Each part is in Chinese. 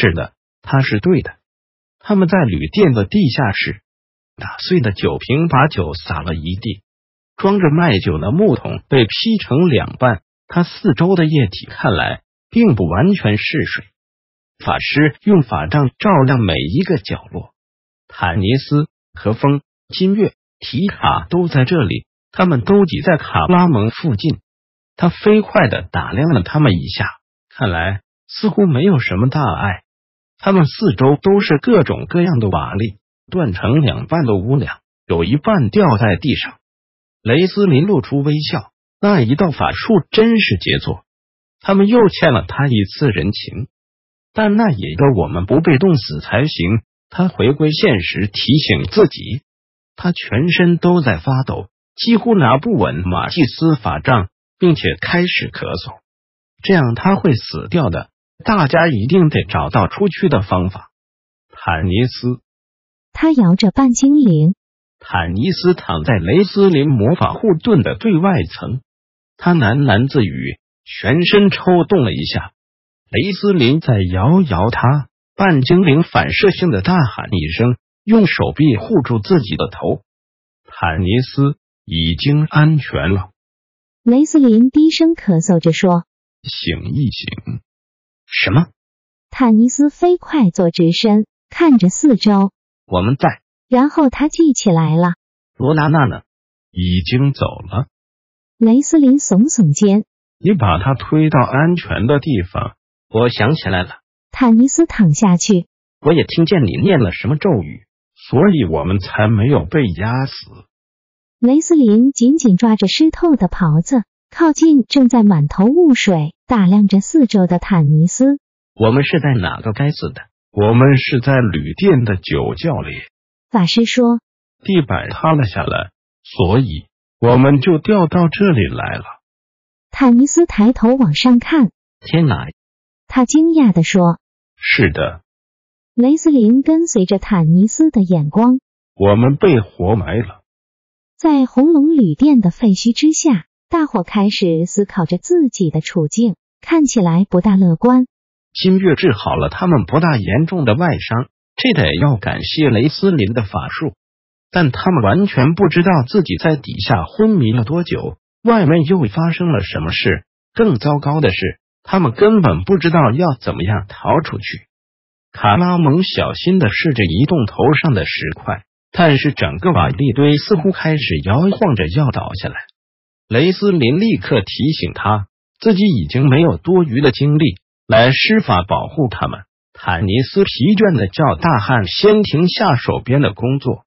是的，他是对的。他们在旅店的地下室，打碎的酒瓶把酒洒了一地，装着卖酒的木桶被劈成两半。它四周的液体看来并不完全是水。法师用法杖照亮每一个角落。坦尼斯、和风、金月、提卡都在这里，他们都挤在卡拉蒙附近。他飞快的打量了他们一下，看来似乎没有什么大碍。他们四周都是各种各样的瓦砾，断成两半的屋梁，有一半掉在地上。雷斯林露出微笑，那一道法术真是杰作。他们又欠了他一次人情，但那也要我们不被冻死才行。他回归现实，提醒自己，他全身都在发抖，几乎拿不稳马蒂斯法杖，并且开始咳嗽。这样他会死掉的。大家一定得找到出去的方法。坦尼斯，他摇着半精灵。坦尼斯躺在雷斯林魔法护盾的最外层，他喃喃自语，全身抽动了一下。雷斯林在摇摇他，半精灵反射性的大喊一声，用手臂护住自己的头。坦尼斯已经安全了。雷斯林低声咳嗽着说：“醒一醒。”什么？坦尼斯飞快坐直身，看着四周。我们在。然后他记起来了。罗娜娜呢？已经走了。雷斯林耸耸肩。你把他推到安全的地方。我想起来了。坦尼斯躺下去。我也听见你念了什么咒语，所以我们才没有被压死。雷斯林紧紧抓着湿透的袍子。靠近正在满头雾水打量着四周的坦尼斯。我们是在哪个该死的？我们是在旅店的酒窖里。法师说：“地板塌了下来，所以我们就掉到这里来了。”坦尼斯抬头往上看。天哪！他惊讶的说：“是的。”雷斯林跟随着坦尼斯的眼光。我们被活埋了，在红龙旅店的废墟之下。大伙开始思考着自己的处境，看起来不大乐观。金月治好了他们不大严重的外伤，这得要感谢雷斯林的法术。但他们完全不知道自己在底下昏迷了多久，外面又发生了什么事。更糟糕的是，他们根本不知道要怎么样逃出去。卡拉蒙小心的试着移动头上的石块，但是整个瓦砾堆似乎开始摇晃着要倒下来。雷斯林立刻提醒他，自己已经没有多余的精力来施法保护他们。坦尼斯疲倦的叫大汉先停下手边的工作。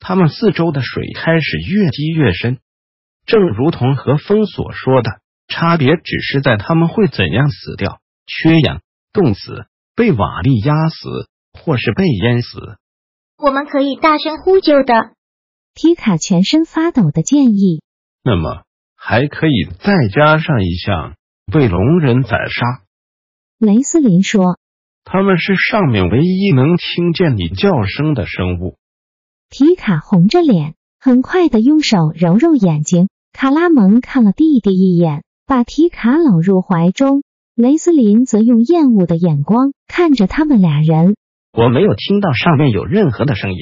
他们四周的水开始越积越深，正如同和风所说的，差别只是在他们会怎样死掉：缺氧、冻死、被瓦砾压死，或是被淹死。我们可以大声呼救的。皮卡全身发抖的建议。那么。还可以再加上一项被龙人宰杀。雷斯林说：“他们是上面唯一能听见你叫声的生物。”提卡红着脸，很快的用手揉揉眼睛。卡拉蒙看了弟弟一眼，把提卡搂入怀中。雷斯林则用厌恶的眼光看着他们俩人。我没有听到上面有任何的声音。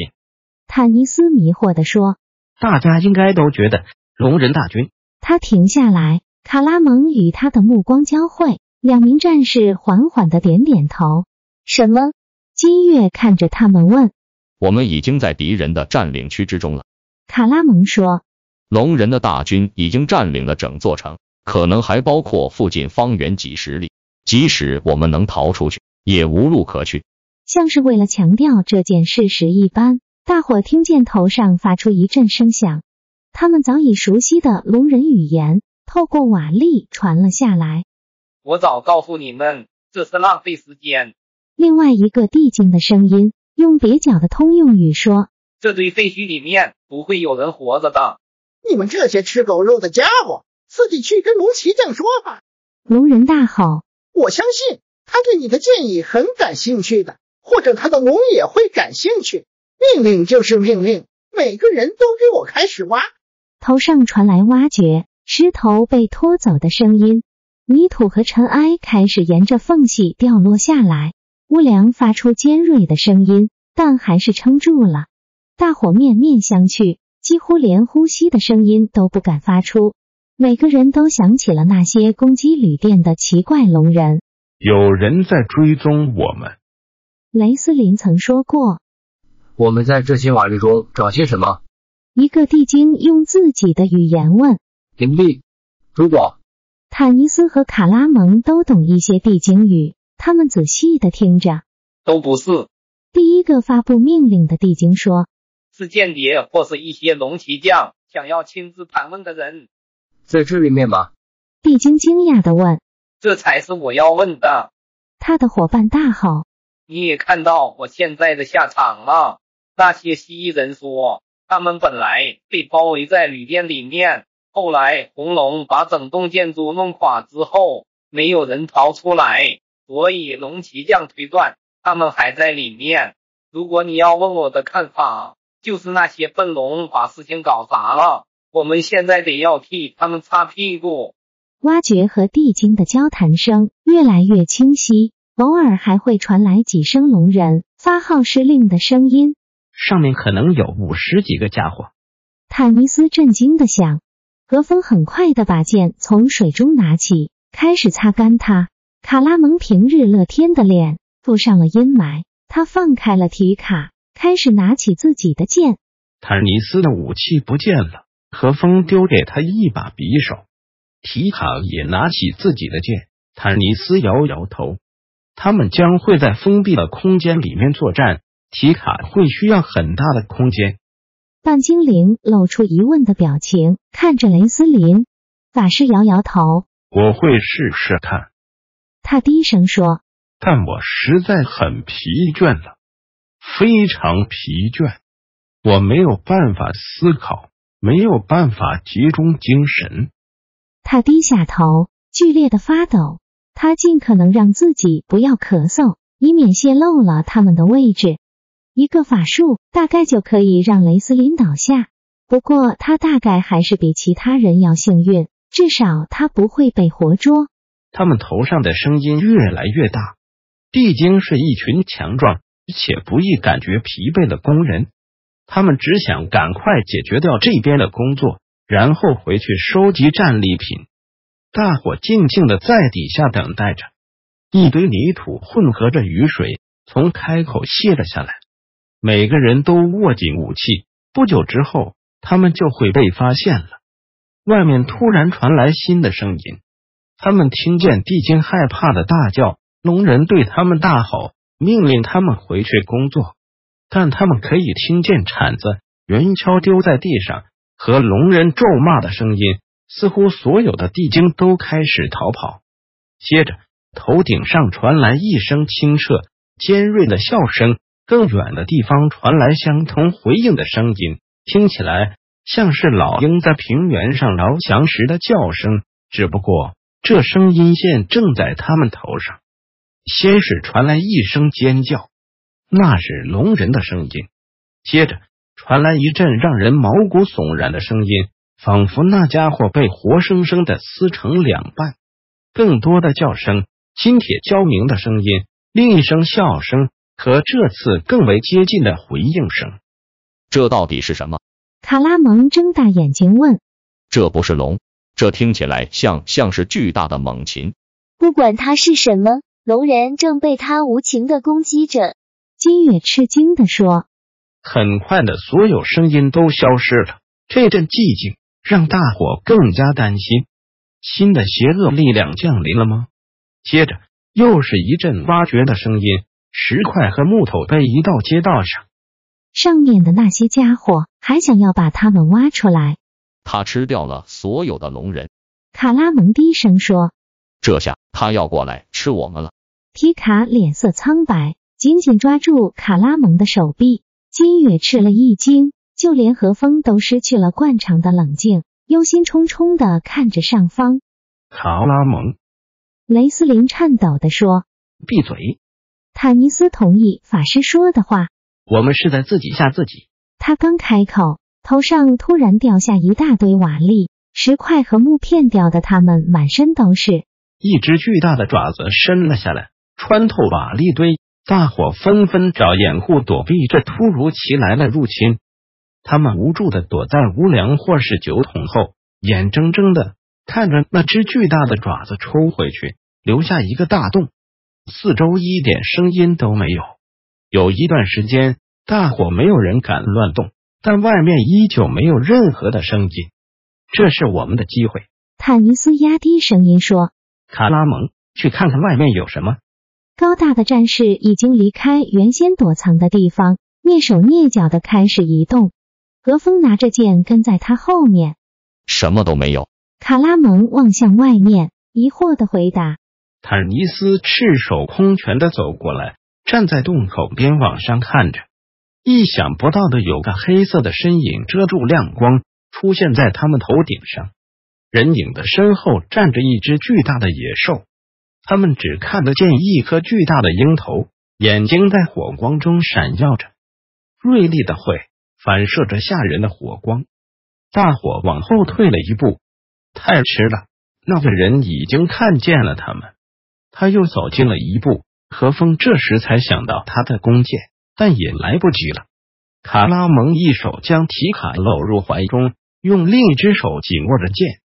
坦尼斯迷惑的说：“大家应该都觉得龙人大军。”他停下来，卡拉蒙与他的目光交汇，两名战士缓缓的点点头。什么？金月看着他们问。我们已经在敌人的占领区之中了。卡拉蒙说。龙人的大军已经占领了整座城，可能还包括附近方圆几十里。即使我们能逃出去，也无路可去。像是为了强调这件事实一般，大伙听见头上发出一阵声响。他们早已熟悉的龙人语言透过瓦砾传了下来。我早告诉你们，这这是浪费时间。另外一个地精的声音用蹩脚的通用语说：“这堆废墟里面不会有人活着的。你们这些吃狗肉的家伙，自己去跟龙骑将说吧。”龙人大吼：“我相信他对你的建议很感兴趣的，或者他的龙也会感兴趣。命令就是命令，每个人都给我开始挖。”头上传来挖掘石头被拖走的声音，泥土和尘埃开始沿着缝隙掉落下来。乌梁发出尖锐的声音，但还是撑住了。大伙面面相觑，几乎连呼吸的声音都不敢发出。每个人都想起了那些攻击旅店的奇怪龙人。有人在追踪我们。雷斯林曾说过：“我们在这些瓦砾中找些什么？”一个地精用自己的语言问：“灵力？如果？”坦尼斯和卡拉蒙都懂一些地精语。他们仔细的听着，都不是。第一个发布命令的地精说：“是间谍或是一些龙骑将想要亲自盘问的人，在这里面吗？”地精惊讶的问：“这才是我要问的。”他的伙伴大吼：“你也看到我现在的下场了！那些蜥蜴人说，他们本来被包围在旅店里面，后来红龙把整栋建筑弄垮之后，没有人逃出来。”所以龙骑将推断他们还在里面。如果你要问我的看法，就是那些笨龙把事情搞砸了。我们现在得要替他们擦屁股。挖掘和地精的交谈声越来越清晰，偶尔还会传来几声龙人发号施令的声音。上面可能有五十几个家伙。坦尼斯震惊的想。何风很快的把剑从水中拿起，开始擦干它。卡拉蒙平日乐天的脸附上了阴霾，他放开了提卡，开始拿起自己的剑。坦尼斯的武器不见了，何风丢给他一把匕首。提卡也拿起自己的剑。坦尼斯摇摇头，他们将会在封闭的空间里面作战，提卡会需要很大的空间。半精灵露出疑问的表情，看着雷斯林法师摇摇头：“我会试试看。”他低声说：“但我实在很疲倦了，非常疲倦。我没有办法思考，没有办法集中精神。”他低下头，剧烈的发抖。他尽可能让自己不要咳嗽，以免泄露了他们的位置。一个法术大概就可以让雷斯林倒下，不过他大概还是比其他人要幸运，至少他不会被活捉。他们头上的声音越来越大。地精是一群强壮且不易感觉疲惫的工人，他们只想赶快解决掉这边的工作，然后回去收集战利品。大伙静静的在底下等待着。一堆泥土混合着雨水从开口泄了下来，每个人都握紧武器。不久之后，他们就会被发现了。外面突然传来新的声音。他们听见地精害怕的大叫，龙人对他们大吼，命令他们回去工作。但他们可以听见铲子、圆锹丢在地上和龙人咒骂的声音。似乎所有的地精都开始逃跑。接着，头顶上传来一声清澈、尖锐的笑声，更远的地方传来相同回应的声音，听起来像是老鹰在平原上翱翔时的叫声，只不过。这声音线正在他们头上。先是传来一声尖叫，那是龙人的声音。接着传来一阵让人毛骨悚然的声音，仿佛那家伙被活生生的撕成两半。更多的叫声、金铁交鸣的声音、另一声笑声和这次更为接近的回应声。这到底是什么？卡拉蒙睁大眼睛问：“这不是龙？”这听起来像像是巨大的猛禽。不管它是什么，龙人正被它无情的攻击着。金月吃惊的说：“很快的，所有声音都消失了。这阵寂静让大伙更加担心，新的邪恶力量降临了吗？”接着又是一阵挖掘的声音，石块和木头被移到街道上。上面的那些家伙还想要把他们挖出来。他吃掉了所有的龙人，卡拉蒙低声说：“这下他要过来吃我们了。”皮卡脸色苍白，紧紧抓住卡拉蒙的手臂。金月吃了一惊，就连何风都失去了惯常的冷静，忧心忡忡的看着上方。卡拉蒙，雷斯林颤抖的说：“闭嘴。”坦尼斯同意法师说的话：“我们是在自己吓自己。”他刚开口，头上突然掉下一大堆瓦砾、石块和木片，掉的他们满身都是。一只巨大的爪子伸了下来，穿透瓦砾堆。大伙纷纷找掩护，躲避这突如其来的入侵。他们无助的躲在屋梁或是酒桶后，眼睁睁的看着那只巨大的爪子抽回去，留下一个大洞。四周一点声音都没有。有一段时间，大伙没有人敢乱动，但外面依旧没有任何的声音。这是我们的机会。坦尼斯压低声音说：“卡拉蒙，去看看外面有什么。”高大的战士已经离开原先躲藏的地方，蹑手蹑脚的开始移动。何风拿着剑跟在他后面。什么都没有。卡拉蒙望向外面，疑惑的回答。坦尼斯赤手空拳的走过来，站在洞口边往上看着。意想不到的，有个黑色的身影遮住亮光，出现在他们头顶上。人影的身后站着一只巨大的野兽。他们只看得见一颗巨大的鹰头，眼睛在火光中闪耀着，锐利的喙反射着吓人的火光。大伙往后退了一步，太迟了，那个人已经看见了他们。他又走近了一步，何风这时才想到他的弓箭，但也来不及了。卡拉蒙一手将提卡搂入怀中，用另一只手紧握着剑。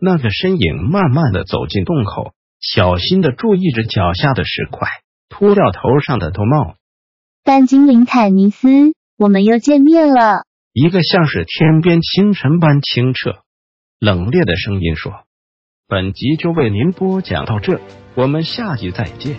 那个身影慢慢的走进洞口。小心的注意着脚下的石块，脱掉头上的头帽。但精灵坦尼斯，我们又见面了。一个像是天边清晨般清澈、冷冽的声音说：“本集就为您播讲到这，我们下集再见。”